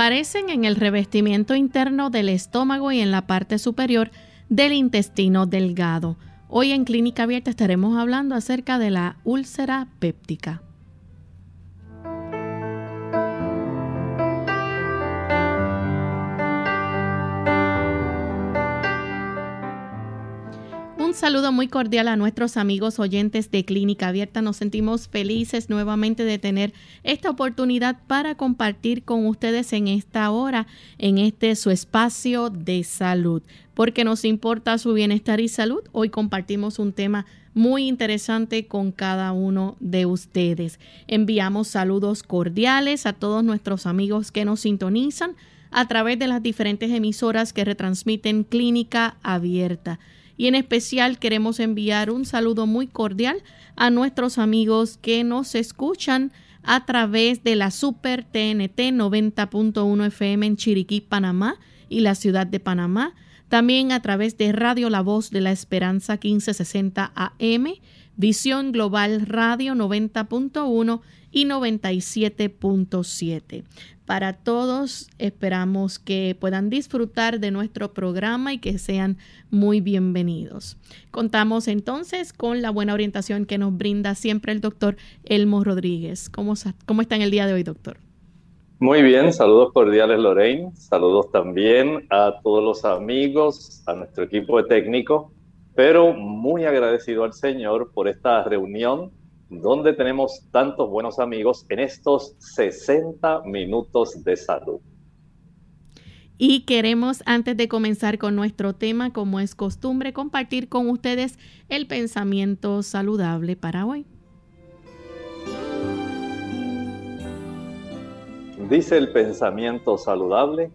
aparecen en el revestimiento interno del estómago y en la parte superior del intestino delgado. Hoy en Clínica Abierta estaremos hablando acerca de la úlcera péptica. Un saludo muy cordial a nuestros amigos oyentes de Clínica Abierta. Nos sentimos felices nuevamente de tener esta oportunidad para compartir con ustedes en esta hora, en este su espacio de salud. Porque nos importa su bienestar y salud, hoy compartimos un tema muy interesante con cada uno de ustedes. Enviamos saludos cordiales a todos nuestros amigos que nos sintonizan a través de las diferentes emisoras que retransmiten Clínica Abierta y en especial queremos enviar un saludo muy cordial a nuestros amigos que nos escuchan a través de la Super TNT 90.1 FM en Chiriquí, Panamá y la ciudad de Panamá. También a través de Radio La Voz de la Esperanza 1560 AM, Visión Global Radio 90.1 y 97.7 para todos. Esperamos que puedan disfrutar de nuestro programa y que sean muy bienvenidos. Contamos entonces con la buena orientación que nos brinda siempre el doctor Elmo Rodríguez. ¿Cómo, está en el día de hoy, doctor? Muy bien, saludos cordiales Lorraine, saludos también a todos los amigos, a nuestro equipo de técnico, pero muy agradecido al Señor por esta reunión donde tenemos tantos buenos amigos en estos 60 minutos de salud. Y queremos, antes de comenzar con nuestro tema, como es costumbre, compartir con ustedes el pensamiento saludable para hoy. Dice el pensamiento saludable,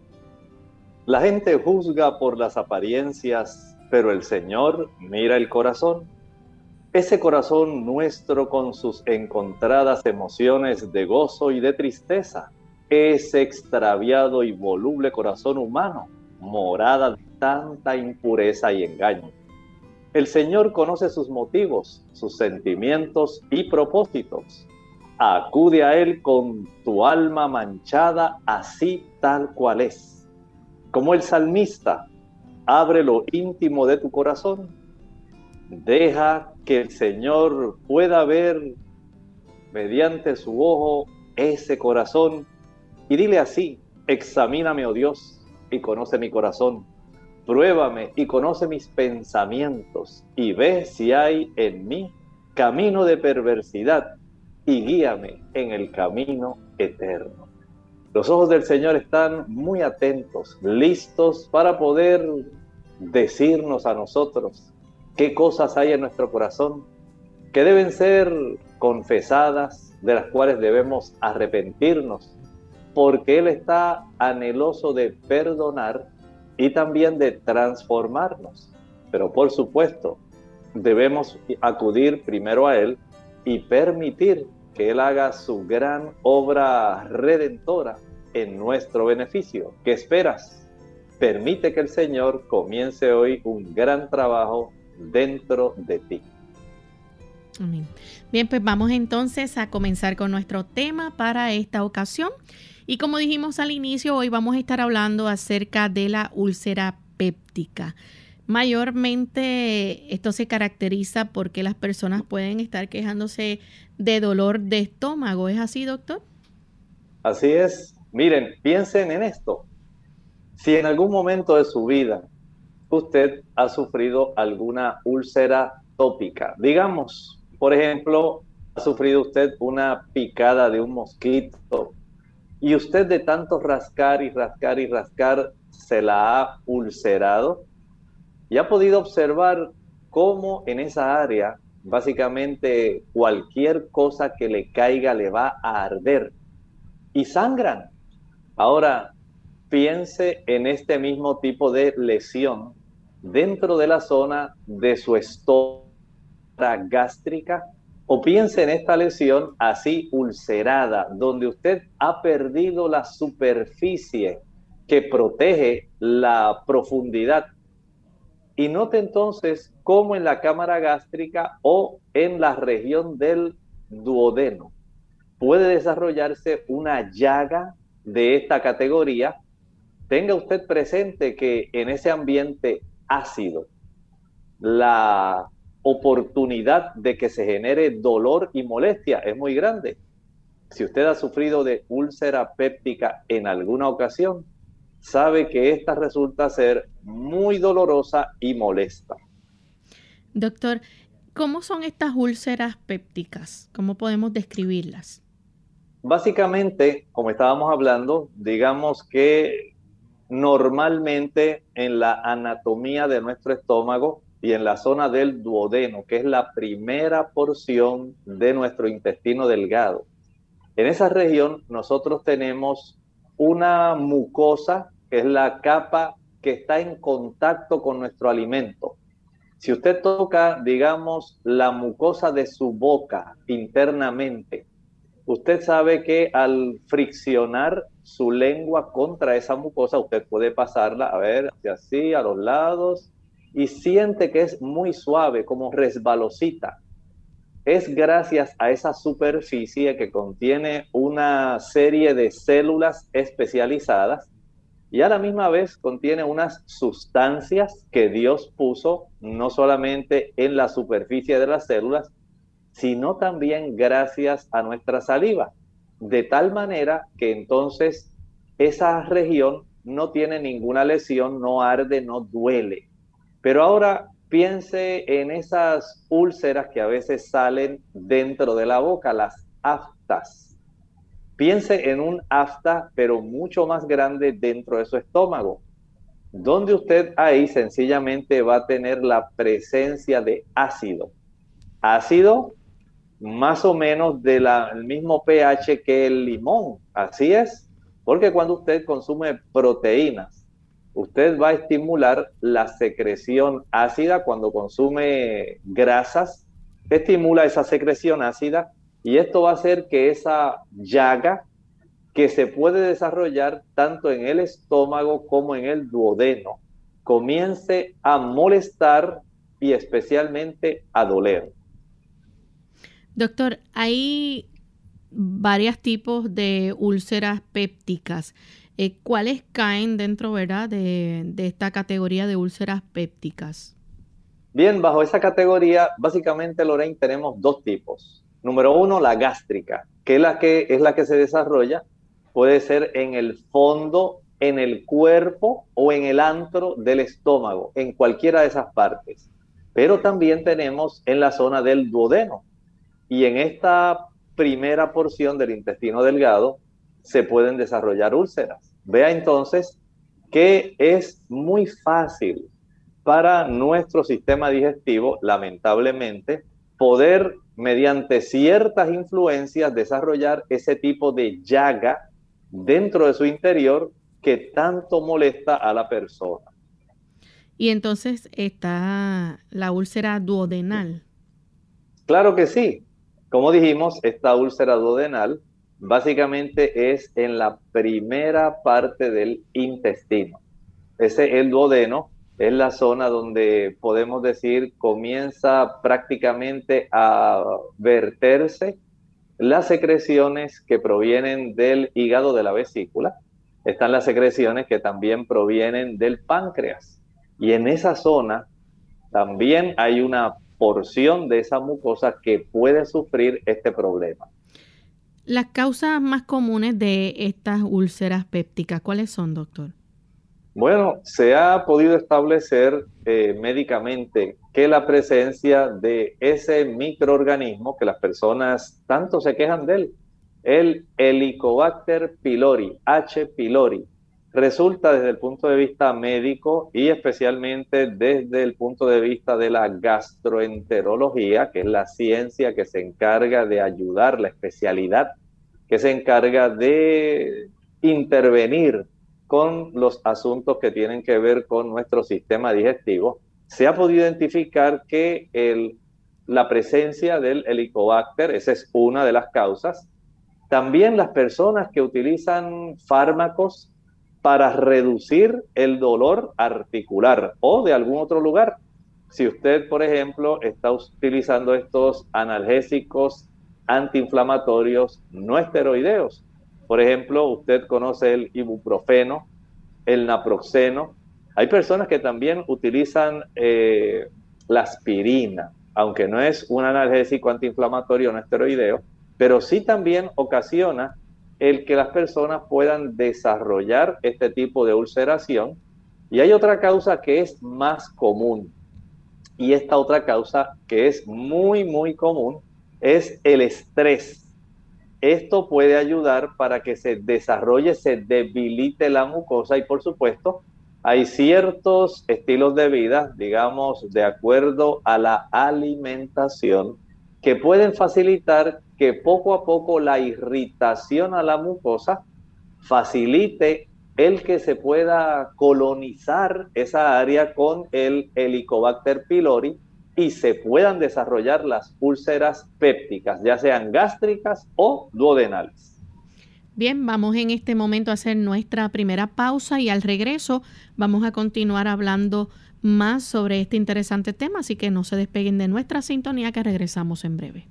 la gente juzga por las apariencias, pero el Señor mira el corazón. Ese corazón nuestro con sus encontradas emociones de gozo y de tristeza, ese extraviado y voluble corazón humano, morada de tanta impureza y engaño. El Señor conoce sus motivos, sus sentimientos y propósitos. Acude a Él con tu alma manchada así tal cual es. Como el salmista, abre lo íntimo de tu corazón Deja que el Señor pueda ver mediante su ojo ese corazón y dile así, examíname, oh Dios, y conoce mi corazón. Pruébame y conoce mis pensamientos y ve si hay en mí camino de perversidad y guíame en el camino eterno. Los ojos del Señor están muy atentos, listos para poder decirnos a nosotros qué cosas hay en nuestro corazón que deben ser confesadas, de las cuales debemos arrepentirnos, porque Él está anheloso de perdonar y también de transformarnos. Pero por supuesto, debemos acudir primero a Él y permitir que Él haga su gran obra redentora en nuestro beneficio. ¿Qué esperas? Permite que el Señor comience hoy un gran trabajo dentro de ti. Bien, pues vamos entonces a comenzar con nuestro tema para esta ocasión. Y como dijimos al inicio, hoy vamos a estar hablando acerca de la úlcera péptica. Mayormente esto se caracteriza porque las personas pueden estar quejándose de dolor de estómago. ¿Es así, doctor? Así es. Miren, piensen en esto. Si en algún momento de su vida usted ha sufrido alguna úlcera tópica. Digamos, por ejemplo, ha sufrido usted una picada de un mosquito y usted de tanto rascar y rascar y rascar se la ha ulcerado y ha podido observar cómo en esa área básicamente cualquier cosa que le caiga le va a arder y sangran. Ahora, piense en este mismo tipo de lesión dentro de la zona de su estómago gástrica o piense en esta lesión así ulcerada, donde usted ha perdido la superficie que protege la profundidad. Y note entonces cómo en la cámara gástrica o en la región del duodeno puede desarrollarse una llaga de esta categoría. Tenga usted presente que en ese ambiente ácido, la oportunidad de que se genere dolor y molestia es muy grande. Si usted ha sufrido de úlcera péptica en alguna ocasión, sabe que esta resulta ser muy dolorosa y molesta. Doctor, ¿cómo son estas úlceras pépticas? ¿Cómo podemos describirlas? Básicamente, como estábamos hablando, digamos que normalmente en la anatomía de nuestro estómago y en la zona del duodeno, que es la primera porción de nuestro intestino delgado. En esa región nosotros tenemos una mucosa, que es la capa que está en contacto con nuestro alimento. Si usted toca, digamos, la mucosa de su boca internamente, usted sabe que al friccionar su lengua contra esa mucosa, usted puede pasarla, a ver, hacia así, a los lados, y siente que es muy suave, como resbalosita. Es gracias a esa superficie que contiene una serie de células especializadas y a la misma vez contiene unas sustancias que Dios puso no solamente en la superficie de las células, sino también gracias a nuestra saliva, de tal manera que entonces esa región no tiene ninguna lesión, no arde, no duele. Pero ahora piense en esas úlceras que a veces salen dentro de la boca, las aftas. Piense en un afta, pero mucho más grande dentro de su estómago, donde usted ahí sencillamente va a tener la presencia de ácido. Ácido más o menos del mismo pH que el limón, así es, porque cuando usted consume proteínas, usted va a estimular la secreción ácida cuando consume grasas, estimula esa secreción ácida y esto va a hacer que esa llaga que se puede desarrollar tanto en el estómago como en el duodeno comience a molestar y especialmente a doler. Doctor, hay varios tipos de úlceras pépticas. Eh, ¿Cuáles caen dentro ¿verdad? De, esta categoría de úlceras pépticas? Bien, bajo esa categoría, básicamente, Lorraine, tenemos dos tipos. Número uno, la gástrica, que es la que, es la que se desarrolla, puede ser en el fondo, en el cuerpo o en el antro del estómago, en cualquiera de esas partes. Pero también tenemos en la zona del duodeno. Y en esta primera porción del intestino delgado se pueden desarrollar úlceras. Vea entonces que es muy fácil para nuestro sistema digestivo, lamentablemente, poder, mediante ciertas influencias, desarrollar ese tipo de llaga dentro de su interior que tanto molesta a la persona. Y entonces está la úlcera duodenal. Claro que sí. Como dijimos, esta úlcera duodenal básicamente es en la primera parte del intestino. Ese el duodeno es la zona donde podemos decir comienza prácticamente a verterse las secreciones que provienen del hígado de la vesícula. Están las secreciones que también provienen del páncreas. Y en esa zona también hay una porción de esa mucosa que puede sufrir este problema. Las causas más comunes de estas úlceras pépticas, ¿cuáles son, doctor? Bueno, se ha podido establecer eh, médicamente que la presencia de ese microorganismo que las personas tanto se quejan de él, el Helicobacter pylori, H. pylori. Resulta desde el punto de vista médico y especialmente desde el punto de vista de la gastroenterología, que es la ciencia que se encarga de ayudar, la especialidad que se encarga de intervenir con los asuntos que tienen que ver con nuestro sistema digestivo, se ha podido identificar que el, la presencia del helicobacter, esa es una de las causas, también las personas que utilizan fármacos para reducir el dolor articular o de algún otro lugar. Si usted, por ejemplo, está utilizando estos analgésicos antiinflamatorios no esteroideos, por ejemplo, usted conoce el ibuprofeno, el naproxeno. Hay personas que también utilizan eh, la aspirina, aunque no es un analgésico antiinflamatorio no esteroideo, pero sí también ocasiona el que las personas puedan desarrollar este tipo de ulceración. Y hay otra causa que es más común. Y esta otra causa que es muy, muy común es el estrés. Esto puede ayudar para que se desarrolle, se debilite la mucosa y por supuesto hay ciertos estilos de vida, digamos, de acuerdo a la alimentación, que pueden facilitar que poco a poco la irritación a la mucosa facilite el que se pueda colonizar esa área con el Helicobacter pylori y se puedan desarrollar las úlceras pépticas, ya sean gástricas o duodenales. Bien, vamos en este momento a hacer nuestra primera pausa y al regreso vamos a continuar hablando más sobre este interesante tema, así que no se despeguen de nuestra sintonía que regresamos en breve.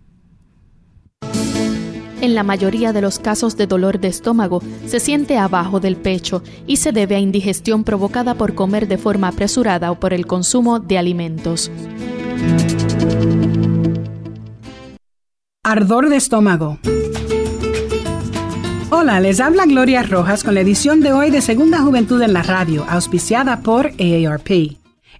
En la mayoría de los casos de dolor de estómago se siente abajo del pecho y se debe a indigestión provocada por comer de forma apresurada o por el consumo de alimentos. Ardor de estómago. Hola, les habla Gloria Rojas con la edición de hoy de Segunda Juventud en la Radio, auspiciada por AARP.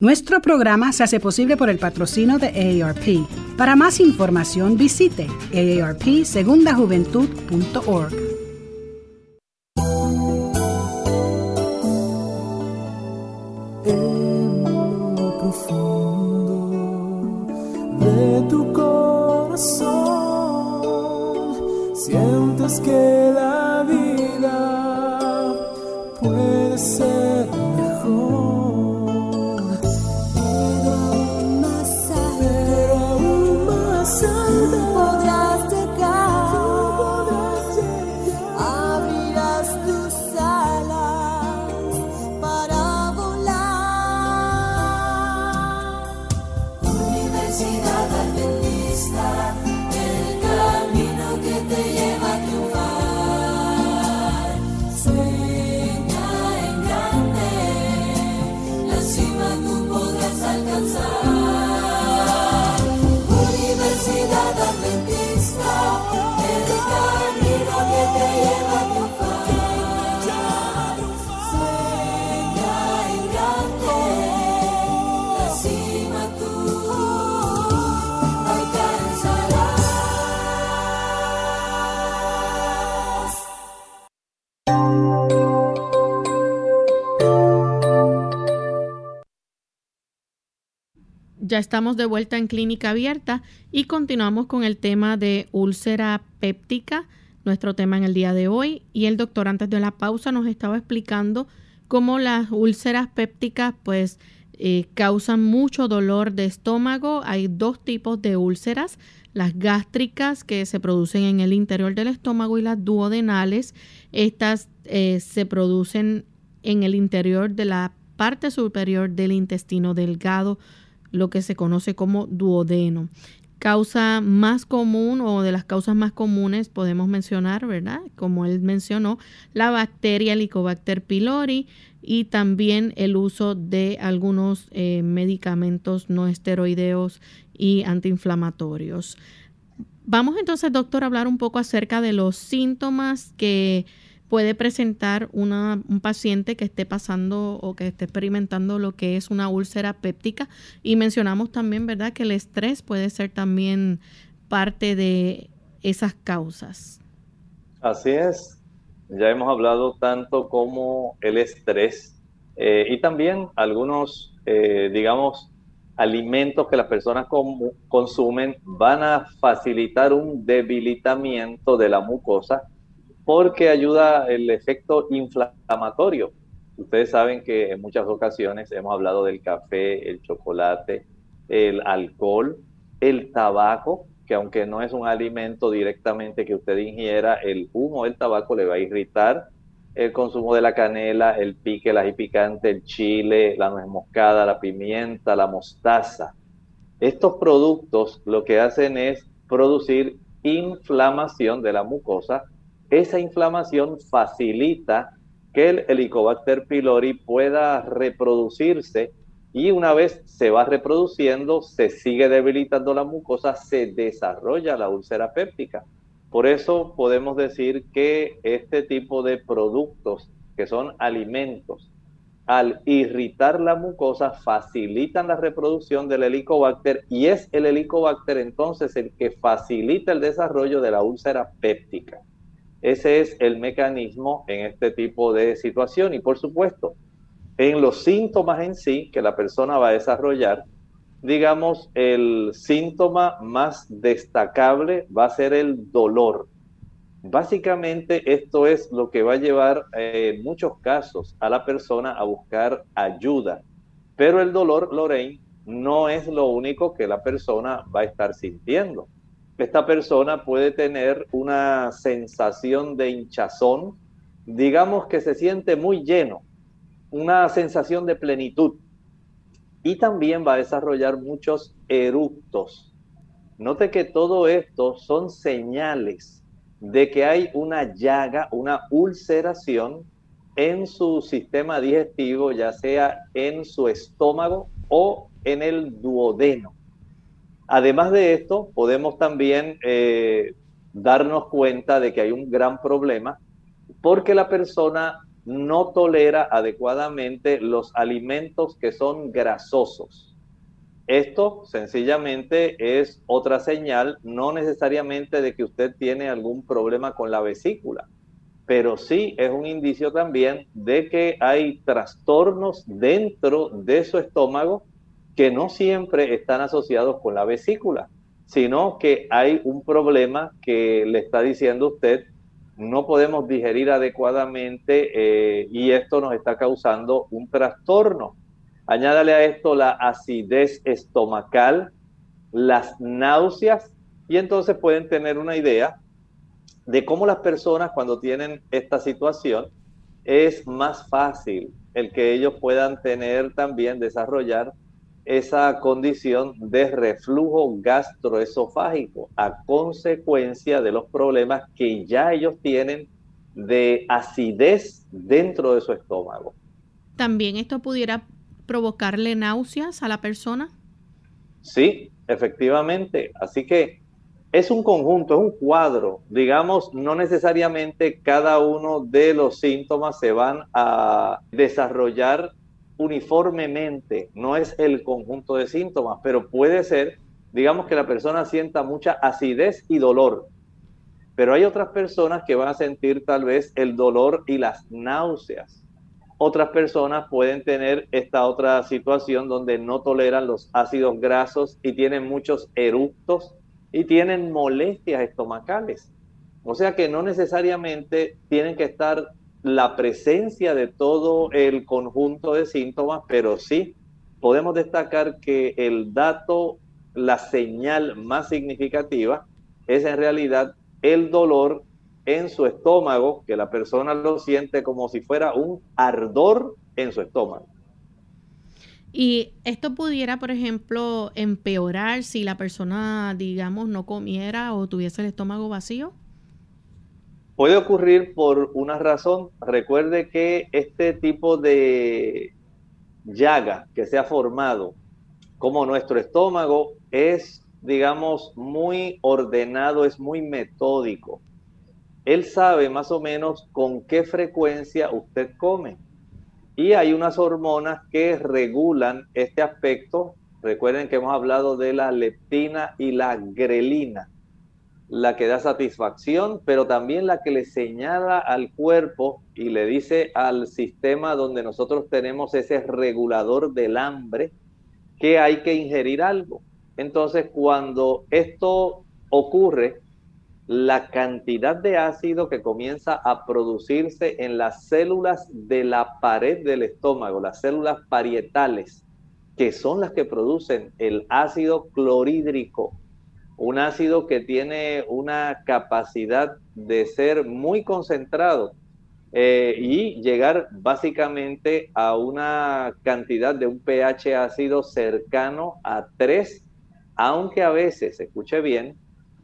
Nuestro programa se hace posible por el patrocinio de AARP. Para más información visite aarpsegundajuventud.org. Profundo de tu corazón sientes que la Ya estamos de vuelta en clínica abierta y continuamos con el tema de úlcera péptica, nuestro tema en el día de hoy. Y el doctor antes de la pausa nos estaba explicando cómo las úlceras pépticas pues eh, causan mucho dolor de estómago. Hay dos tipos de úlceras, las gástricas que se producen en el interior del estómago y las duodenales. Estas eh, se producen en el interior de la parte superior del intestino delgado lo que se conoce como duodeno. Causa más común o de las causas más comunes podemos mencionar, ¿verdad? Como él mencionó, la bacteria Helicobacter pylori y también el uso de algunos eh, medicamentos no esteroideos y antiinflamatorios. Vamos entonces, doctor, a hablar un poco acerca de los síntomas que puede presentar una, un paciente que esté pasando o que esté experimentando lo que es una úlcera péptica. Y mencionamos también, ¿verdad?, que el estrés puede ser también parte de esas causas. Así es. Ya hemos hablado tanto como el estrés eh, y también algunos, eh, digamos, alimentos que las personas consumen van a facilitar un debilitamiento de la mucosa porque ayuda el efecto inflamatorio. Ustedes saben que en muchas ocasiones hemos hablado del café, el chocolate, el alcohol, el tabaco, que aunque no es un alimento directamente que usted ingiera, el humo del tabaco le va a irritar. El consumo de la canela, el pique, el ají picante, el chile, la nuez moscada, la pimienta, la mostaza. Estos productos lo que hacen es producir inflamación de la mucosa esa inflamación facilita que el Helicobacter pylori pueda reproducirse y una vez se va reproduciendo, se sigue debilitando la mucosa, se desarrolla la úlcera péptica. Por eso podemos decir que este tipo de productos, que son alimentos, al irritar la mucosa facilitan la reproducción del helicobacter y es el helicobacter entonces el que facilita el desarrollo de la úlcera péptica. Ese es el mecanismo en este tipo de situación. Y por supuesto, en los síntomas en sí que la persona va a desarrollar, digamos, el síntoma más destacable va a ser el dolor. Básicamente esto es lo que va a llevar eh, en muchos casos a la persona a buscar ayuda. Pero el dolor, Lorraine, no es lo único que la persona va a estar sintiendo esta persona puede tener una sensación de hinchazón, digamos que se siente muy lleno, una sensación de plenitud. Y también va a desarrollar muchos eructos. Note que todo esto son señales de que hay una llaga, una ulceración en su sistema digestivo, ya sea en su estómago o en el duodeno. Además de esto, podemos también eh, darnos cuenta de que hay un gran problema porque la persona no tolera adecuadamente los alimentos que son grasosos. Esto sencillamente es otra señal, no necesariamente de que usted tiene algún problema con la vesícula, pero sí es un indicio también de que hay trastornos dentro de su estómago que no siempre están asociados con la vesícula, sino que hay un problema que le está diciendo usted, no podemos digerir adecuadamente eh, y esto nos está causando un trastorno. Añádale a esto la acidez estomacal, las náuseas y entonces pueden tener una idea de cómo las personas cuando tienen esta situación es más fácil el que ellos puedan tener también, desarrollar esa condición de reflujo gastroesofágico a consecuencia de los problemas que ya ellos tienen de acidez dentro de su estómago. ¿También esto pudiera provocarle náuseas a la persona? Sí, efectivamente. Así que es un conjunto, es un cuadro. Digamos, no necesariamente cada uno de los síntomas se van a desarrollar uniformemente, no es el conjunto de síntomas, pero puede ser, digamos que la persona sienta mucha acidez y dolor, pero hay otras personas que van a sentir tal vez el dolor y las náuseas. Otras personas pueden tener esta otra situación donde no toleran los ácidos grasos y tienen muchos eructos y tienen molestias estomacales. O sea que no necesariamente tienen que estar la presencia de todo el conjunto de síntomas, pero sí podemos destacar que el dato, la señal más significativa es en realidad el dolor en su estómago, que la persona lo siente como si fuera un ardor en su estómago. Y esto pudiera, por ejemplo, empeorar si la persona, digamos, no comiera o tuviese el estómago vacío. Puede ocurrir por una razón. Recuerde que este tipo de llaga que se ha formado, como nuestro estómago, es, digamos, muy ordenado, es muy metódico. Él sabe más o menos con qué frecuencia usted come. Y hay unas hormonas que regulan este aspecto. Recuerden que hemos hablado de la leptina y la grelina la que da satisfacción, pero también la que le señala al cuerpo y le dice al sistema donde nosotros tenemos ese regulador del hambre que hay que ingerir algo. Entonces, cuando esto ocurre, la cantidad de ácido que comienza a producirse en las células de la pared del estómago, las células parietales, que son las que producen el ácido clorhídrico, un ácido que tiene una capacidad de ser muy concentrado eh, y llegar básicamente a una cantidad de un pH ácido cercano a 3, aunque a veces, escuche bien,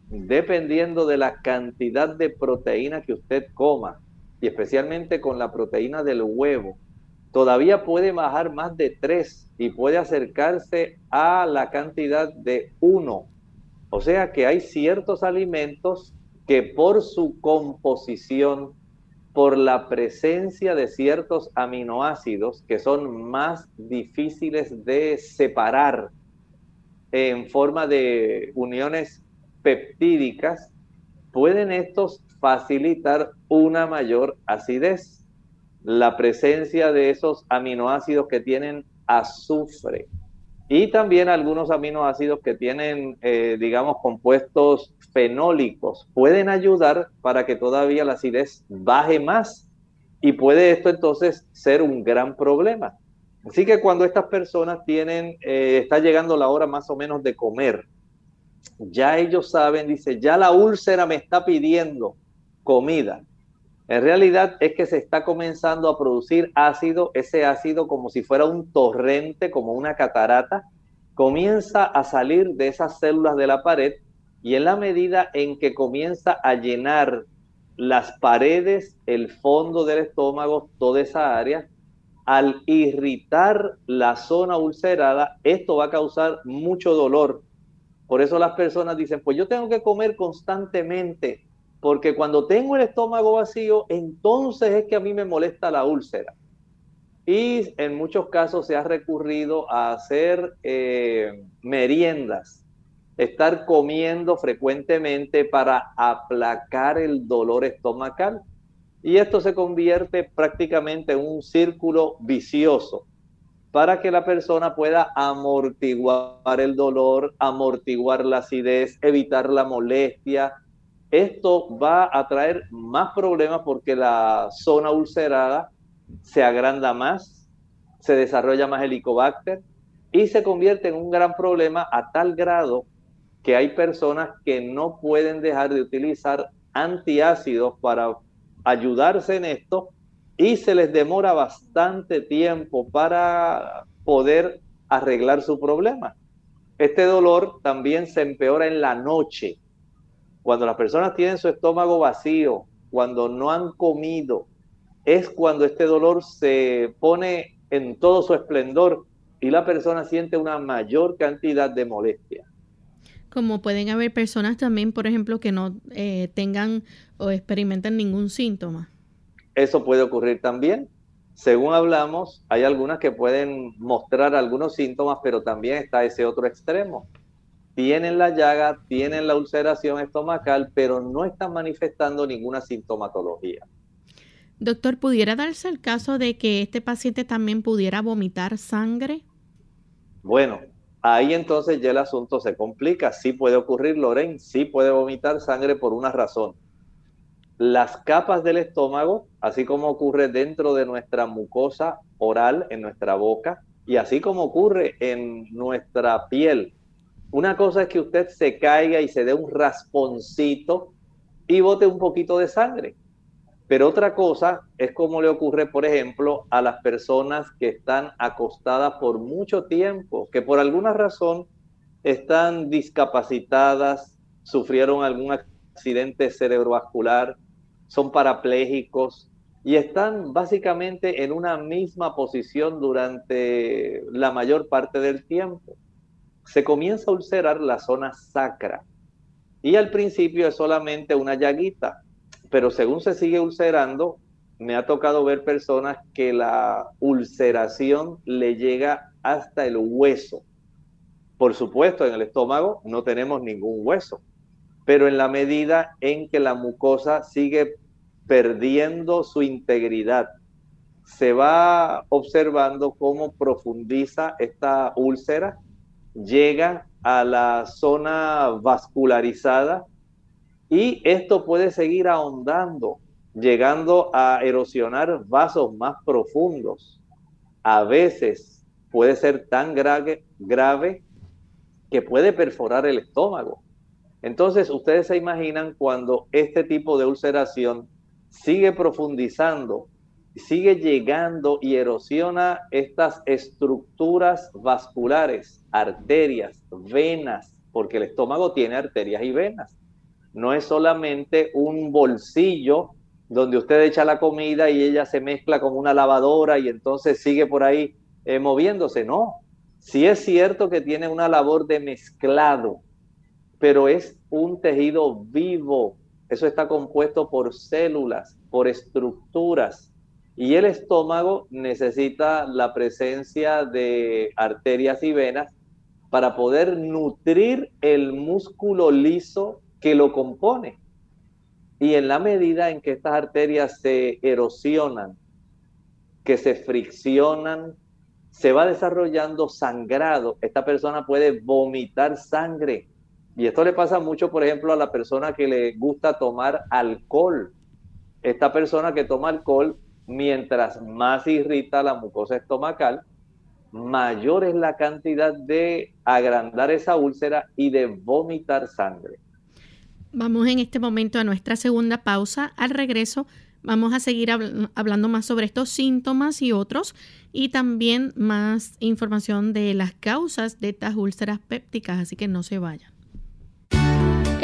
dependiendo de la cantidad de proteína que usted coma, y especialmente con la proteína del huevo, todavía puede bajar más de 3 y puede acercarse a la cantidad de 1 o sea que hay ciertos alimentos que por su composición, por la presencia de ciertos aminoácidos que son más difíciles de separar en forma de uniones peptídicas, pueden estos facilitar una mayor acidez. La presencia de esos aminoácidos que tienen azufre, y también algunos aminoácidos que tienen, eh, digamos, compuestos fenólicos pueden ayudar para que todavía la acidez baje más y puede esto entonces ser un gran problema. Así que cuando estas personas tienen, eh, está llegando la hora más o menos de comer, ya ellos saben, dice, ya la úlcera me está pidiendo comida. En realidad es que se está comenzando a producir ácido, ese ácido como si fuera un torrente, como una catarata, comienza a salir de esas células de la pared y en la medida en que comienza a llenar las paredes, el fondo del estómago, toda esa área, al irritar la zona ulcerada, esto va a causar mucho dolor. Por eso las personas dicen, pues yo tengo que comer constantemente porque cuando tengo el estómago vacío, entonces es que a mí me molesta la úlcera. Y en muchos casos se ha recurrido a hacer eh, meriendas, estar comiendo frecuentemente para aplacar el dolor estomacal. Y esto se convierte prácticamente en un círculo vicioso para que la persona pueda amortiguar el dolor, amortiguar la acidez, evitar la molestia, esto va a traer más problemas porque la zona ulcerada se agranda más, se desarrolla más helicobacter y se convierte en un gran problema a tal grado que hay personas que no pueden dejar de utilizar antiácidos para ayudarse en esto y se les demora bastante tiempo para poder arreglar su problema. Este dolor también se empeora en la noche cuando las personas tienen su estómago vacío, cuando no han comido, es cuando este dolor se pone en todo su esplendor y la persona siente una mayor cantidad de molestia. Como pueden haber personas también, por ejemplo, que no eh, tengan o experimenten ningún síntoma. Eso puede ocurrir también. Según hablamos, hay algunas que pueden mostrar algunos síntomas, pero también está ese otro extremo tienen la llaga, tienen la ulceración estomacal, pero no están manifestando ninguna sintomatología. Doctor, ¿pudiera darse el caso de que este paciente también pudiera vomitar sangre? Bueno, ahí entonces ya el asunto se complica. Sí puede ocurrir, Loren, sí puede vomitar sangre por una razón. Las capas del estómago, así como ocurre dentro de nuestra mucosa oral, en nuestra boca, y así como ocurre en nuestra piel. Una cosa es que usted se caiga y se dé un rasponcito y bote un poquito de sangre. Pero otra cosa es como le ocurre, por ejemplo, a las personas que están acostadas por mucho tiempo, que por alguna razón están discapacitadas, sufrieron algún accidente cerebrovascular, son parapléjicos y están básicamente en una misma posición durante la mayor parte del tiempo. Se comienza a ulcerar la zona sacra y al principio es solamente una llaguita, pero según se sigue ulcerando, me ha tocado ver personas que la ulceración le llega hasta el hueso. Por supuesto, en el estómago no tenemos ningún hueso, pero en la medida en que la mucosa sigue perdiendo su integridad, se va observando cómo profundiza esta úlcera, llega a la zona vascularizada y esto puede seguir ahondando, llegando a erosionar vasos más profundos. A veces puede ser tan grave, que puede perforar el estómago. Entonces, ustedes se imaginan cuando este tipo de ulceración sigue profundizando, sigue llegando y erosiona estas estructuras vasculares, arterias, venas, porque el estómago tiene arterias y venas no es solamente un bolsillo donde usted echa la comida y ella se mezcla con una lavadora y entonces sigue por ahí eh, moviéndose. No, sí es cierto que tiene una labor de mezclado, pero es un tejido vivo. Eso está compuesto por células, por estructuras. Y el estómago necesita la presencia de arterias y venas para poder nutrir el músculo liso que lo compone. Y en la medida en que estas arterias se erosionan, que se friccionan, se va desarrollando sangrado. Esta persona puede vomitar sangre. Y esto le pasa mucho, por ejemplo, a la persona que le gusta tomar alcohol. Esta persona que toma alcohol, mientras más irrita la mucosa estomacal, mayor es la cantidad de agrandar esa úlcera y de vomitar sangre. Vamos en este momento a nuestra segunda pausa. Al regreso vamos a seguir hablando más sobre estos síntomas y otros y también más información de las causas de estas úlceras pépticas, así que no se vayan.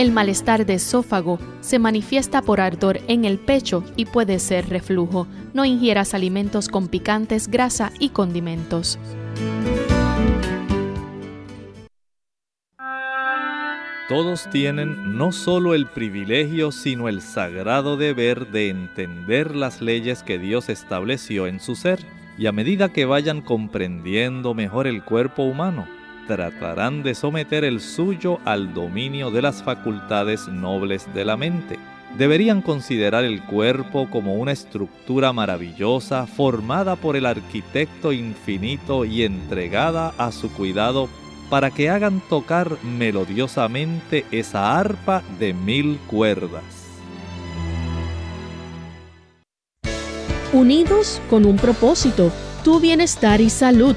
El malestar de esófago se manifiesta por ardor en el pecho y puede ser reflujo. No ingieras alimentos con picantes, grasa y condimentos. Todos tienen no solo el privilegio, sino el sagrado deber de entender las leyes que Dios estableció en su ser, y a medida que vayan comprendiendo mejor el cuerpo humano, tratarán de someter el suyo al dominio de las facultades nobles de la mente. Deberían considerar el cuerpo como una estructura maravillosa formada por el arquitecto infinito y entregada a su cuidado para que hagan tocar melodiosamente esa arpa de mil cuerdas. Unidos con un propósito, tu bienestar y salud.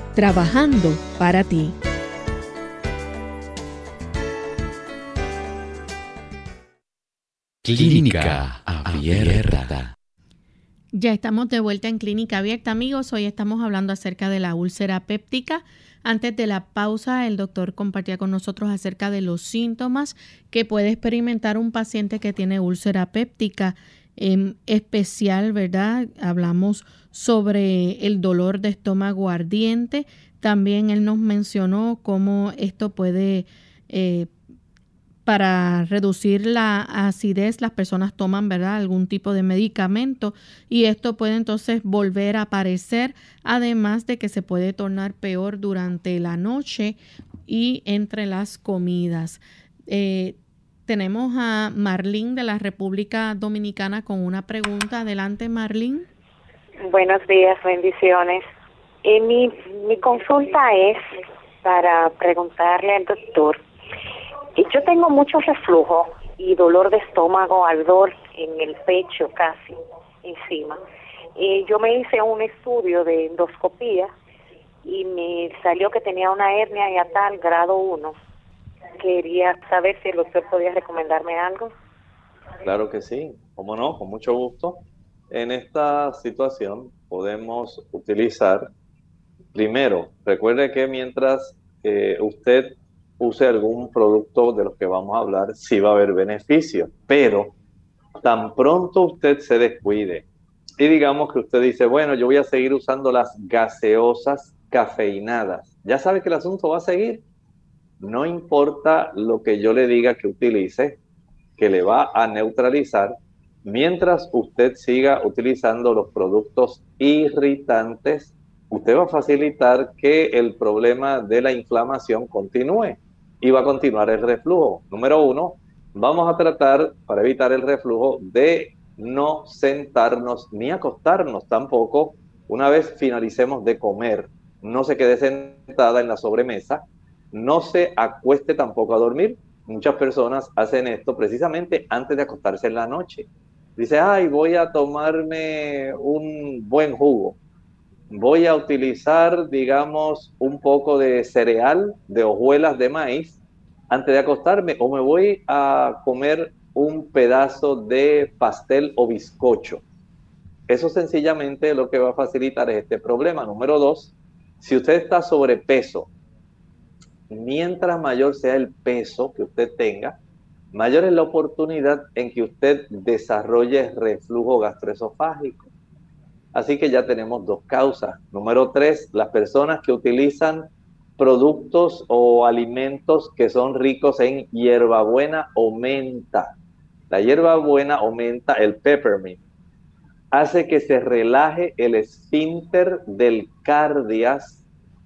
trabajando para ti. Clínica Abierta. Ya estamos de vuelta en Clínica Abierta, amigos. Hoy estamos hablando acerca de la úlcera péptica antes de la pausa, el doctor compartía con nosotros acerca de los síntomas que puede experimentar un paciente que tiene úlcera péptica en especial, ¿verdad? Hablamos sobre el dolor de estómago ardiente. También él nos mencionó cómo esto puede eh, para reducir la acidez, las personas toman, ¿verdad?, algún tipo de medicamento y esto puede entonces volver a aparecer, además de que se puede tornar peor durante la noche y entre las comidas. Eh, tenemos a Marlene de la República Dominicana con una pregunta. Adelante, Marlene. Buenos días, bendiciones. Eh, mi, mi consulta es para preguntarle al doctor yo tengo mucho reflujo y dolor de estómago, ardor en el pecho casi, encima. yo me hice un estudio de endoscopía y me salió que tenía una hernia ya tal grado 1. Quería saber si el doctor podía recomendarme algo. Claro que sí, cómo no, con mucho gusto. En esta situación podemos utilizar, primero, recuerde que mientras eh, usted use algún producto de los que vamos a hablar, sí va a haber beneficio, pero tan pronto usted se descuide y digamos que usted dice, bueno, yo voy a seguir usando las gaseosas cafeinadas, ya sabe que el asunto va a seguir. No importa lo que yo le diga que utilice, que le va a neutralizar, mientras usted siga utilizando los productos irritantes, usted va a facilitar que el problema de la inflamación continúe y va a continuar el reflujo. Número uno, vamos a tratar, para evitar el reflujo, de no sentarnos ni acostarnos tampoco una vez finalicemos de comer. No se quede sentada en la sobremesa, no se acueste tampoco a dormir. Muchas personas hacen esto precisamente antes de acostarse en la noche. Dice, ay, voy a tomarme un buen jugo voy a utilizar, digamos, un poco de cereal, de hojuelas de maíz, antes de acostarme, o me voy a comer un pedazo de pastel o bizcocho. Eso sencillamente lo que va a facilitar es este problema. Número dos, si usted está sobrepeso, mientras mayor sea el peso que usted tenga, mayor es la oportunidad en que usted desarrolle reflujo gastroesofágico. Así que ya tenemos dos causas. Número tres, las personas que utilizan productos o alimentos que son ricos en hierbabuena o menta. La hierbabuena aumenta el peppermint. Hace que se relaje el esfínter del cardias.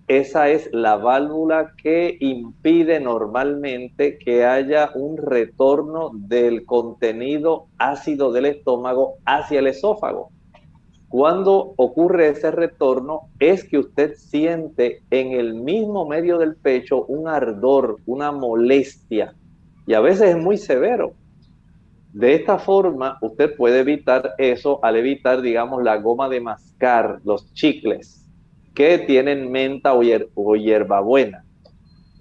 Esa es la válvula que impide normalmente que haya un retorno del contenido ácido del estómago hacia el esófago. Cuando ocurre ese retorno es que usted siente en el mismo medio del pecho un ardor, una molestia, y a veces es muy severo. De esta forma, usted puede evitar eso al evitar, digamos, la goma de mascar, los chicles que tienen menta o, hierbabuena.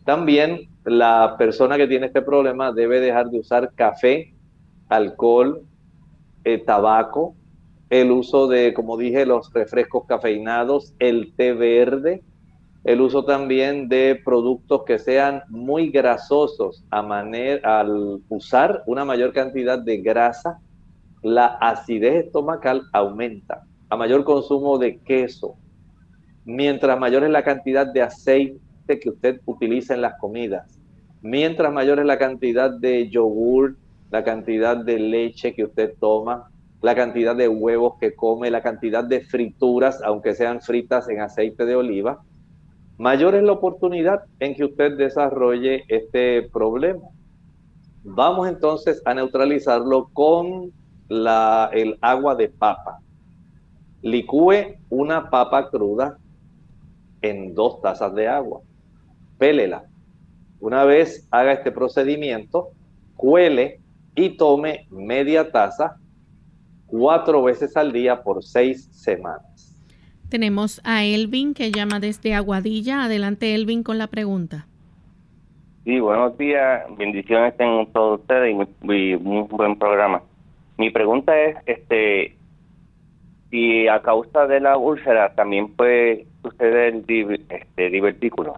También la persona que tiene este problema debe dejar de usar café, alcohol, eh, tabaco, el uso de, como dije, los refrescos cafeinados, el té verde, el uso también de productos que sean muy grasosos a manera, al usar una mayor cantidad de grasa, la acidez estomacal aumenta. A mayor consumo de queso, mientras mayor es la cantidad de aceite que usted utiliza en las comidas, mientras mayor es la cantidad de yogur, la cantidad de leche que usted toma, la cantidad de huevos que come, la cantidad de frituras, aunque sean fritas en aceite de oliva, mayor es la oportunidad en que usted desarrolle este problema. Vamos entonces a neutralizarlo con el agua de papa. Licúe una papa cruda en dos tazas de agua. Pélela. Una vez haga este procedimiento, cuele y tome media taza cuatro veces al día por seis semanas. Tenemos a Elvin que llama desde Aguadilla. Adelante Elvin con la pregunta. Sí, buenos días, bendiciones en todos ustedes y muy, buen programa. Mi pregunta es, este, si a causa de la úlcera también puede suceder el este, divertículo.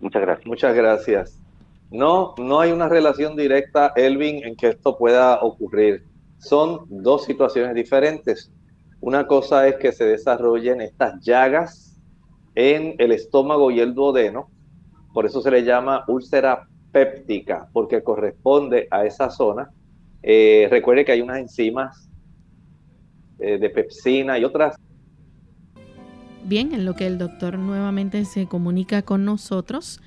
Muchas gracias. Muchas gracias. No, no hay una relación directa, Elvin, en que esto pueda ocurrir. son dos situaciones diferentes. Una cosa es que se desarrollen estas llagas en el estómago y el duodeno, por eso se le llama úlcera péptica, porque corresponde a esa zona. Eh, recuerde que hay unas enzimas eh, de pepsina y otras. Bien, en lo que el doctor nuevamente se comunica con nosotros,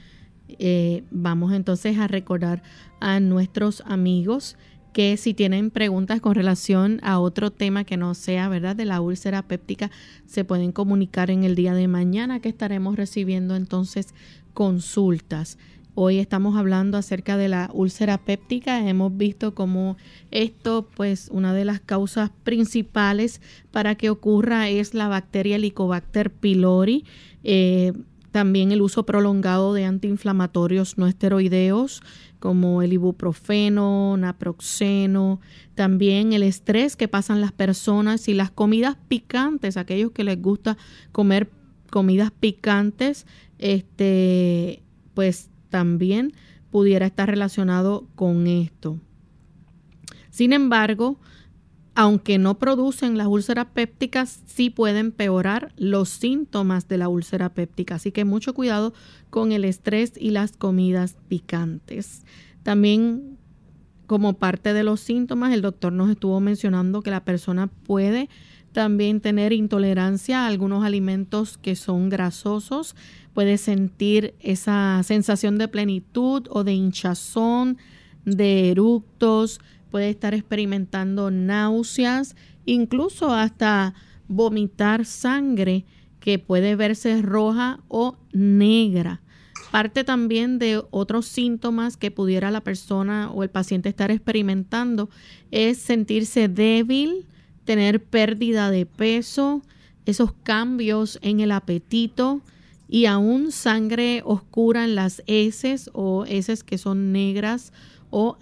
eh, vamos entonces a recordar a nuestros amigos que si tienen preguntas con relación a otro tema que no sea, ¿verdad?, de la úlcera péptica, se pueden comunicar en el día de mañana que estaremos recibiendo entonces consultas. Hoy estamos hablando acerca de la úlcera péptica. Hemos visto cómo esto, pues, una de las causas principales para que ocurra es la bacteria Helicobacter pylori. Eh, también el uso prolongado de antiinflamatorios no esteroideos como el ibuprofeno, naproxeno, también el estrés que pasan las personas y las comidas picantes, aquellos que les gusta comer comidas picantes, este, pues también pudiera estar relacionado con esto. Sin embargo, aunque no producen las úlceras pépticas, sí pueden empeorar los síntomas de la úlcera péptica. Así que mucho cuidado con el estrés y las comidas picantes. También como parte de los síntomas, el doctor nos estuvo mencionando que la persona puede también tener intolerancia a algunos alimentos que son grasosos, puede sentir esa sensación de plenitud o de hinchazón, de eructos, puede estar experimentando náuseas, incluso hasta vomitar sangre que puede verse roja o negra. Parte también de otros síntomas que pudiera la persona o el paciente estar experimentando es sentirse débil, tener pérdida de peso, esos cambios en el apetito y aún sangre oscura en las heces o heces que son negras o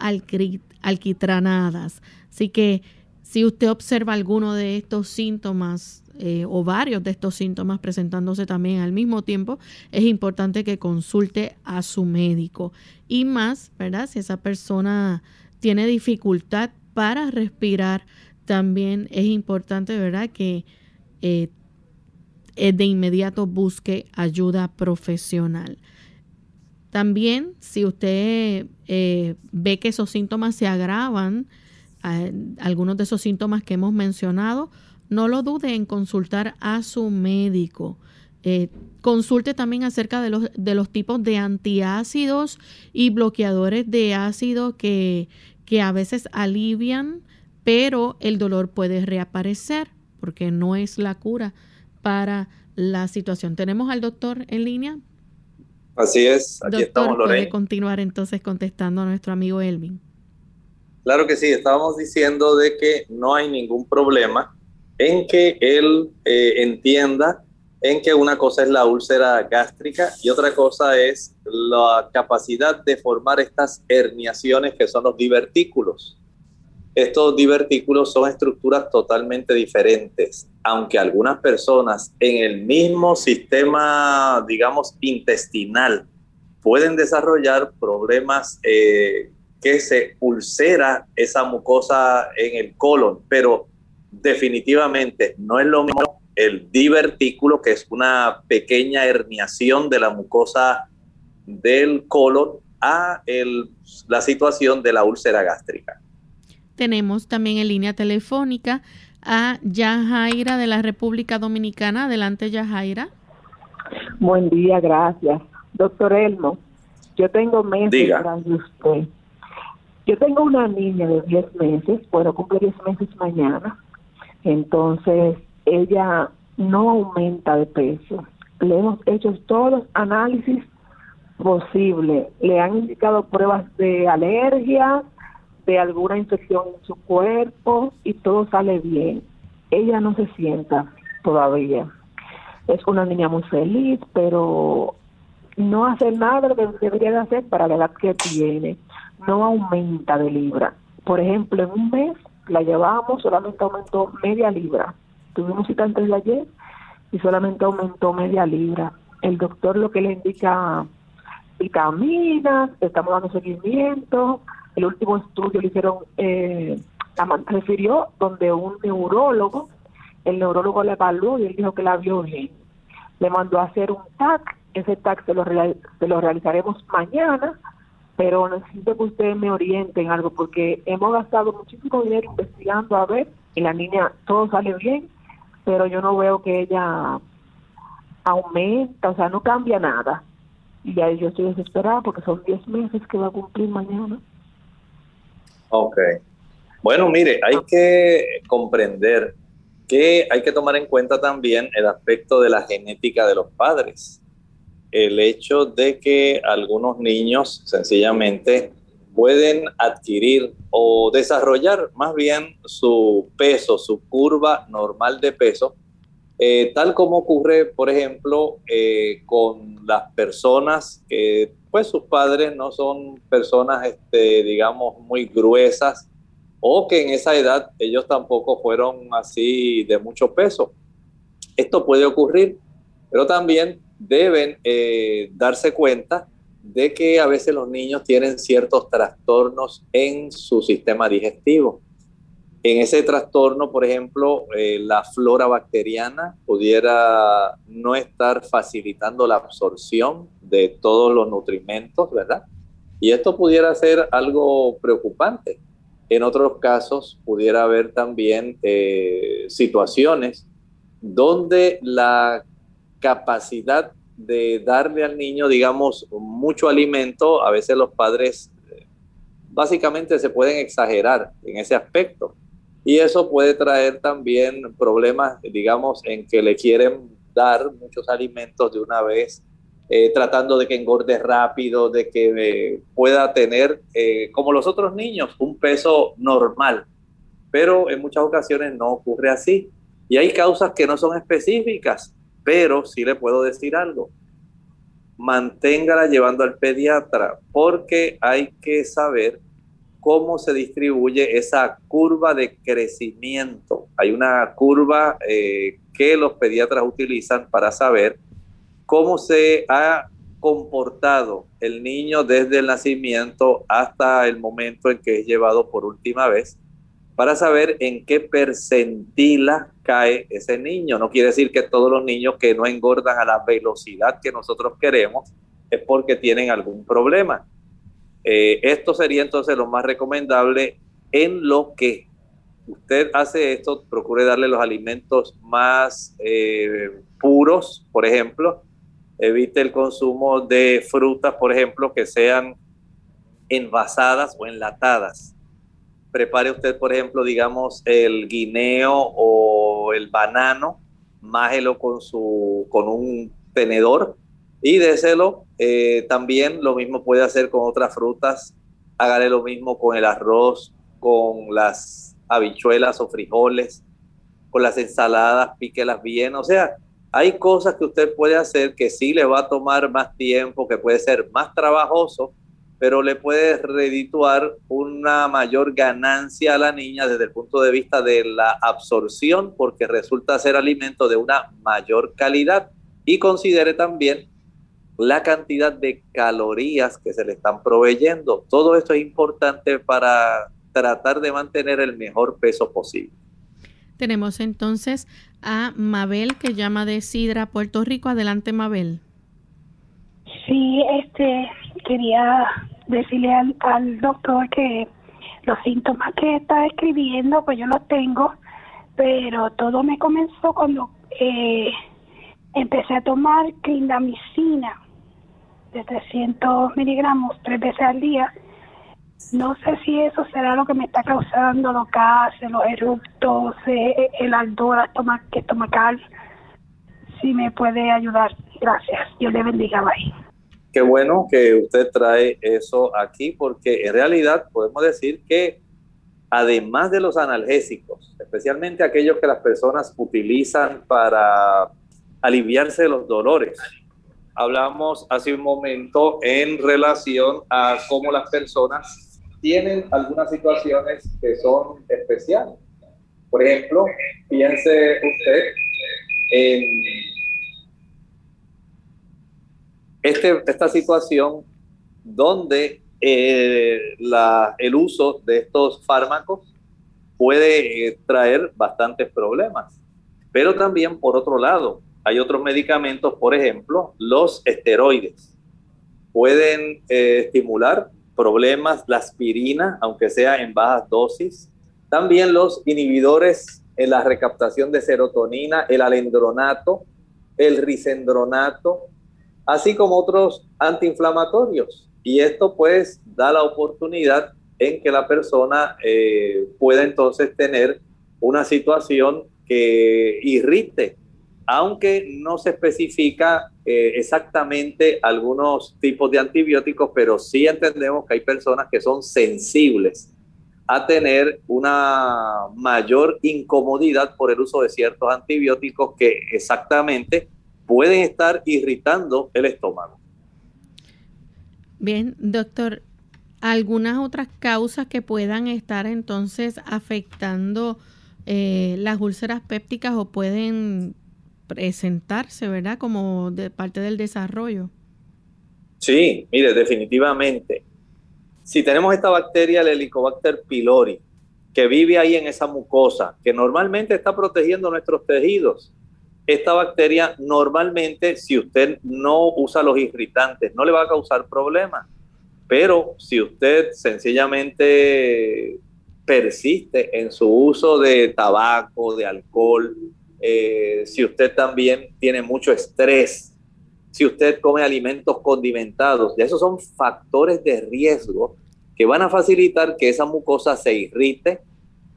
alquitranadas. Así que si usted observa alguno de estos síntomas eh, o varios de estos síntomas presentándose también al mismo tiempo, es importante que consulte a su médico. Y más, ¿verdad? Si esa persona tiene dificultad para respirar, también es importante, ¿verdad? Que eh, eh, de inmediato busque ayuda profesional. También, si usted eh, ve que esos síntomas se agravan, algunos de esos síntomas que hemos mencionado, no lo dude en consultar a su médico. Consulte también acerca de los, de los tipos de antiácidos y bloqueadores de ácido que, que a veces alivian, pero el dolor puede reaparecer porque no es la cura para la situación. Tenemos al doctor en línea. Así es, aquí estamos, Lorena. Puede continuar entonces contestando a nuestro amigo Elvin. Claro que sí, estábamos diciendo de que no hay ningún problema en que él eh, entienda en que una cosa es la úlcera gástrica y otra cosa es la capacidad de formar estas herniaciones que son los divertículos. Estos divertículos son estructuras totalmente diferentes, aunque algunas personas en el mismo sistema, digamos, intestinal pueden desarrollar problemas eh, que se ulcera esa mucosa en el colon, pero definitivamente no es lo mismo el divertículo, que es una pequeña herniación de la mucosa del colon, a la situación de la úlcera gástrica. Tenemos también en línea telefónica a Yajaira de la República Dominicana. Adelante, Yajaira. Buen día, gracias. Doctor Elmo, yo tengo meses tras de usted. Yo tengo una niña de 10 meses, bueno, cumple 10 meses mañana. Entonces, ella no aumenta de peso. Le hemos hecho todos los análisis posibles. Le han indicado pruebas de alergia, de alguna infección en su cuerpo y todo sale bien. Ella no se sienta todavía. Es una niña muy feliz, pero no hace nada lo que debería de hacer para la edad que tiene. No aumenta de libra. Por ejemplo, en un mes la llevamos, solamente aumentó media libra. Tuvimos cita antes de ayer y solamente aumentó media libra. El doctor lo que le indica vitaminas, estamos dando seguimiento, el último estudio le hicieron eh, refirió donde un neurólogo, el neurólogo la evaluó y él dijo que la vio bien. Le mandó a hacer un TAC, ese TAC se lo, se lo realizaremos mañana, pero necesito que ustedes me orienten algo porque hemos gastado muchísimo dinero investigando a ver y la niña todo sale bien, pero yo no veo que ella aumenta, o sea, no cambia nada. Y ahí yo estoy desesperada porque son 10 meses que va a cumplir mañana. Ok. Bueno, mire, hay que comprender que hay que tomar en cuenta también el aspecto de la genética de los padres. El hecho de que algunos niños sencillamente pueden adquirir o desarrollar más bien su peso, su curva normal de peso, eh, tal como ocurre, por ejemplo, eh, con las personas que, pues sus padres no son personas, este, digamos, muy gruesas o que en esa edad ellos tampoco fueron así de mucho peso. Esto puede ocurrir, pero también deben eh, darse cuenta de que a veces los niños tienen ciertos trastornos en su sistema digestivo. En ese trastorno, por ejemplo, eh, la flora bacteriana pudiera no estar facilitando la absorción de todos los nutrimentos, ¿verdad? Y esto pudiera ser algo preocupante. En otros casos, pudiera haber también eh, situaciones donde la capacidad de darle al niño, digamos, mucho alimento, a veces los padres eh, básicamente se pueden exagerar en ese aspecto. Y eso puede traer también problemas, digamos, en que le quieren dar muchos alimentos de una vez, eh, tratando de que engorde rápido, de que eh, pueda tener, como los otros niños, un peso normal. Pero en muchas ocasiones no ocurre así. Y hay causas que no son específicas pero sí le puedo decir algo. Manténgala llevando al pediatra porque hay que saber cómo se distribuye esa curva de crecimiento. Hay una curva eh, que los pediatras utilizan para saber cómo se ha comportado el niño desde el nacimiento hasta el momento en que es llevado por última vez para saber en qué percentila cae ese niño. No quiere decir que todos los niños que no engordan a la velocidad que nosotros queremos es porque tienen algún problema. Eh, esto sería entonces lo más recomendable en lo que usted hace esto, procure darle los alimentos más eh, puros, por ejemplo, evite el consumo de frutas, por ejemplo, que sean envasadas o enlatadas. Prepare usted, por ejemplo, digamos, el guineo o el banano, májelo con, su, con un tenedor y déselo. Eh, también lo mismo puede hacer con otras frutas. Hágale lo mismo con el arroz, con las habichuelas o frijoles, con las ensaladas, píquelas bien. O sea, hay cosas que usted puede hacer que sí le va a tomar más tiempo, que puede ser más trabajoso, pero le puede redituar una mayor ganancia a la niña desde el punto de vista de la absorción, porque resulta ser alimento de una mayor calidad. Y considere también la cantidad de calorías que se le están proveyendo. Todo esto es importante para tratar de mantener el mejor peso posible. Tenemos entonces a Mabel que llama de Sidra, Puerto Rico. Adelante, Mabel. Sí, este, quería decirle al, doctor que los síntomas que está escribiendo, pues yo los tengo, pero todo me comenzó cuando eh, empecé a tomar clindamicina de 300 miligramos tres veces al día. No sé si eso será lo que me está causando los gases, los eruptos, eh, el ardor estomacal. Si me puede ayudar, gracias. Dios le bendiga, bye. Qué bueno que usted trae eso aquí porque en realidad podemos decir que además de los analgésicos, especialmente aquellos que las personas utilizan para aliviarse de los dolores, hablamos hace un momento en relación a cómo las personas tienen algunas situaciones que son especiales. Por ejemplo, piense usted en este, esta situación donde eh, el uso de estos fármacos puede eh, traer bastantes problemas. Pero también, por otro lado, hay otros medicamentos, por ejemplo, los esteroides. Pueden eh, estimular problemas, la aspirina, aunque sea en bajas dosis. También los inhibidores en la recaptación de serotonina, el alendronato, el risendronato, así como otros antiinflamatorios. Y esto pues da la oportunidad en que la persona eh, pueda entonces tener una situación que irrite, aunque no se especifica eh, exactamente algunos tipos de antibióticos, pero sí entendemos que hay personas que son sensibles a tener una mayor incomodidad por el uso de ciertos antibióticos que exactamente pueden estar irritando el estómago. Bien, doctor, algunas otras causas que puedan estar entonces afectando eh, las úlceras pépticas o pueden presentarse, ¿verdad? Como de parte del desarrollo. Sí, mire, definitivamente. Si tenemos esta bacteria, el Helicobacter pylori, que vive ahí en esa mucosa, que normalmente está protegiendo nuestros tejidos, esta bacteria normalmente, si usted no usa los irritantes, no le va a causar problemas. Pero si usted sencillamente persiste en su uso de tabaco, de alcohol, eh, si usted también tiene mucho estrés, si usted come alimentos condimentados, esos son factores de riesgo que van a facilitar que esa mucosa se irrite.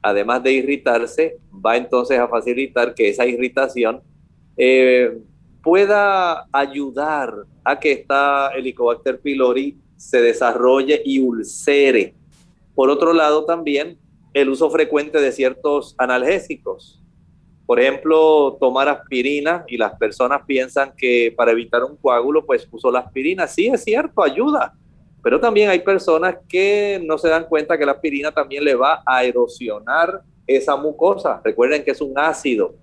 Además de irritarse, va entonces a facilitar que esa irritación eh, pueda ayudar a que esta Helicobacter pylori se desarrolle y ulcere. Por otro lado, también el uso frecuente de ciertos analgésicos. Por ejemplo, tomar aspirina y las personas piensan que para evitar un coágulo, pues uso la aspirina. Sí, es cierto, ayuda. Pero también hay personas que no se dan cuenta que la aspirina también le va a erosionar esa mucosa. Recuerden que es un ácido,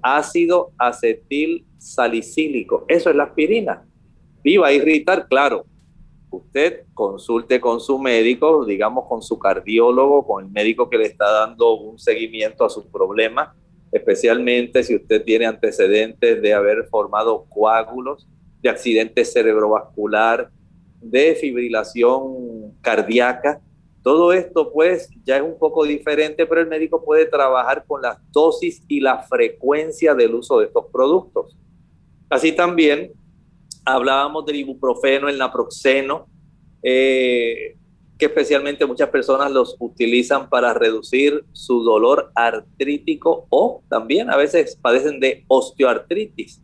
ácido acetil salicílico. Eso es la aspirina. Y va a irritar, claro, usted consulte con su médico, digamos con su cardiólogo, con el médico que le está dando un seguimiento a sus problemas, especialmente si usted tiene antecedentes de haber formado coágulos, de accidente cerebrovascular, de fibrilación cardíaca. Todo esto pues ya es un poco diferente, pero el médico puede trabajar con las dosis y la frecuencia del uso de estos productos. Así también hablábamos del ibuprofeno, el naproxeno, eh, que especialmente muchas personas los utilizan para reducir su dolor artrítico o también a veces padecen de osteoartritis.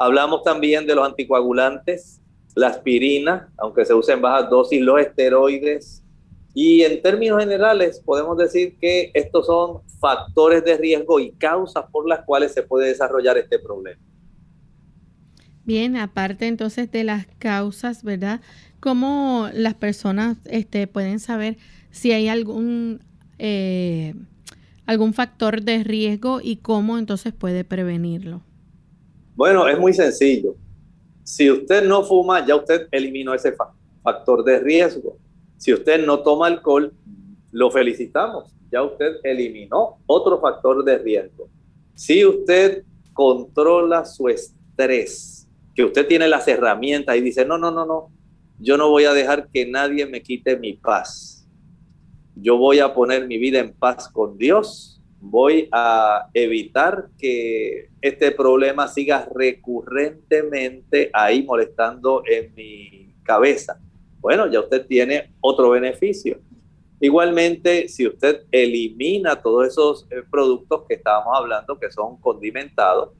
Hablamos también de los anticoagulantes, la aspirina, aunque se usa en bajas dosis, los esteroides. Y en términos generales podemos decir que estos son factores de riesgo y causas por las cuales se puede desarrollar este problema. Bien, aparte entonces de las causas, ¿verdad? ¿Cómo las personas este, pueden saber si hay algún, eh, algún factor de riesgo y cómo entonces puede prevenirlo? Bueno, es muy sencillo. Si usted no fuma, ya usted eliminó ese factor de riesgo. Si usted no toma alcohol, lo felicitamos. Ya usted eliminó otro factor de riesgo. Si usted controla su estrés, que usted tiene las herramientas y dice, no, no, no, no, yo no voy a dejar que nadie me quite mi paz. Yo voy a poner mi vida en paz con Dios. Voy a evitar que este problema siga recurrentemente ahí molestando en mi cabeza. Bueno, ya usted tiene otro beneficio. Igualmente, si usted elimina todos esos eh, productos que estábamos hablando que son condimentados,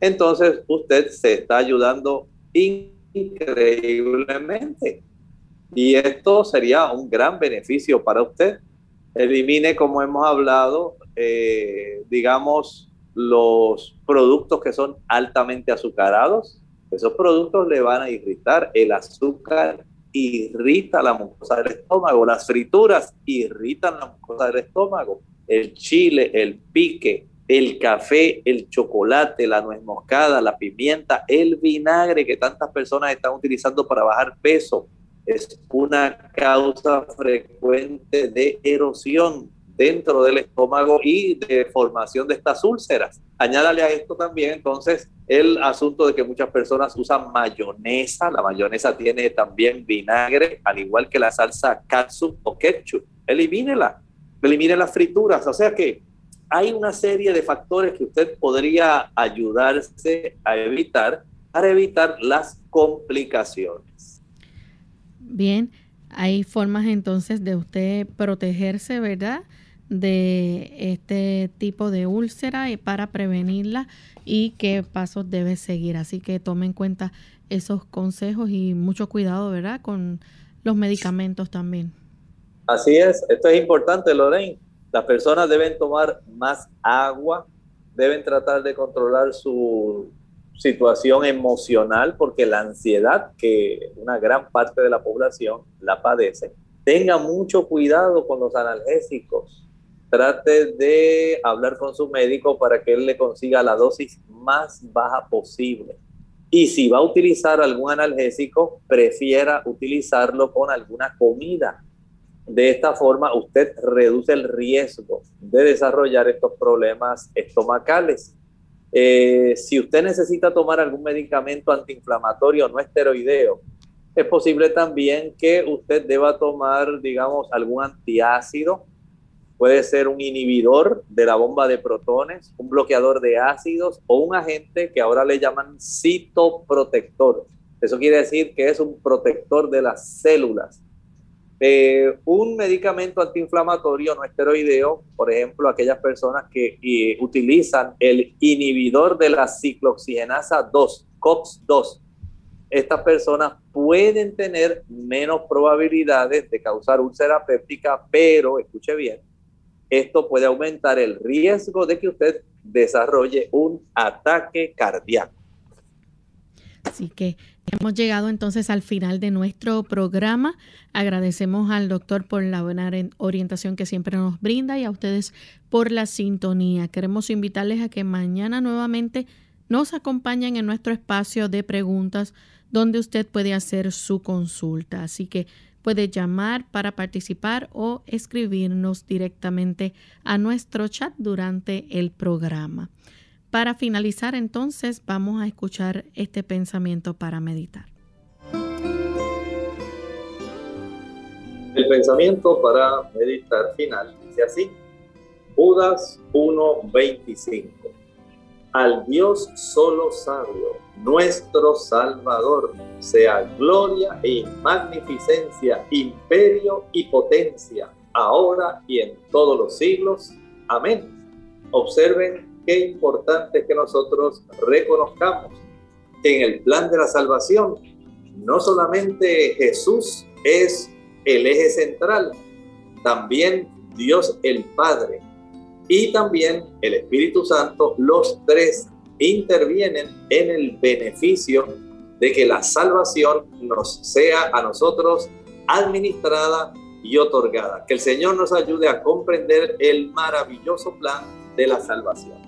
entonces usted se está ayudando increíblemente. Y esto sería un gran beneficio para usted. Elimine, como hemos hablado, eh, digamos, los productos que son altamente azucarados. Esos productos le van a irritar. El azúcar irrita la mucosa del estómago. Las frituras irritan la mucosa del estómago. El chile, el pique, el café, el chocolate, la nuez moscada, la pimienta, el vinagre que tantas personas están utilizando para bajar peso, es una causa frecuente de erosión dentro del estómago y de formación de estas úlceras. Añádale a esto también entonces el asunto de que muchas personas usan mayonesa. La mayonesa tiene también vinagre, al igual que la salsa katsu o ketchup. Elimínela, elimine las frituras. O sea que hay una serie de factores que usted podría ayudarse a evitar para evitar las complicaciones. Bien, hay formas entonces de usted protegerse, ¿verdad? De este tipo de úlcera y para prevenirla y qué pasos debe seguir. Así que tome en cuenta esos consejos y mucho cuidado, ¿verdad? Con los medicamentos también. Así es, esto es importante, Lorraine. Las personas deben tomar más agua, deben tratar de controlar su situación emocional, porque la ansiedad, que una gran parte de la población la padece, tenga mucho cuidado con los analgésicos. Trate de hablar con su médico para que él le consiga la dosis más baja posible. Y si va a utilizar algún analgésico, prefiera utilizarlo con alguna comida. De esta forma, usted reduce el riesgo de desarrollar estos problemas estomacales. Eh, si usted necesita tomar algún medicamento antiinflamatorio no esteroideo, es posible también que usted deba tomar, digamos, algún antiácido. Puede ser un inhibidor de la bomba de protones, un bloqueador de ácidos o un agente que ahora le llaman citoprotector. Eso quiere decir que es un protector de las células eh, un medicamento antiinflamatorio no esteroideo, por ejemplo, aquellas personas que utilizan el inhibidor de la ciclooxigenasa 2, COX-2, estas personas pueden tener menos probabilidades de causar úlcera péptica, pero escuche bien, esto puede aumentar el riesgo de que usted desarrolle un ataque cardíaco. Así que hemos llegado entonces al final de nuestro programa. Agradecemos al doctor por la buena orientación que siempre nos brinda y a ustedes por la sintonía. Queremos invitarles a que mañana nuevamente nos acompañen en nuestro espacio de preguntas donde usted puede hacer su consulta. Así que puede llamar para participar o escribirnos directamente a nuestro chat durante el programa. Para finalizar entonces vamos a escuchar este pensamiento para meditar. El pensamiento para meditar final dice así, Judas 1.25. Al Dios solo sabio, nuestro Salvador, sea gloria e magnificencia, imperio y potencia, ahora y en todos los siglos. Amén. Observen qué importante que nosotros reconozcamos que en el plan de la salvación no solamente Jesús es el eje central, también Dios el Padre y también el Espíritu Santo, los tres intervienen en el beneficio de que la salvación nos sea a nosotros administrada y otorgada. Que el Señor nos ayude a comprender el maravilloso plan de la salvación.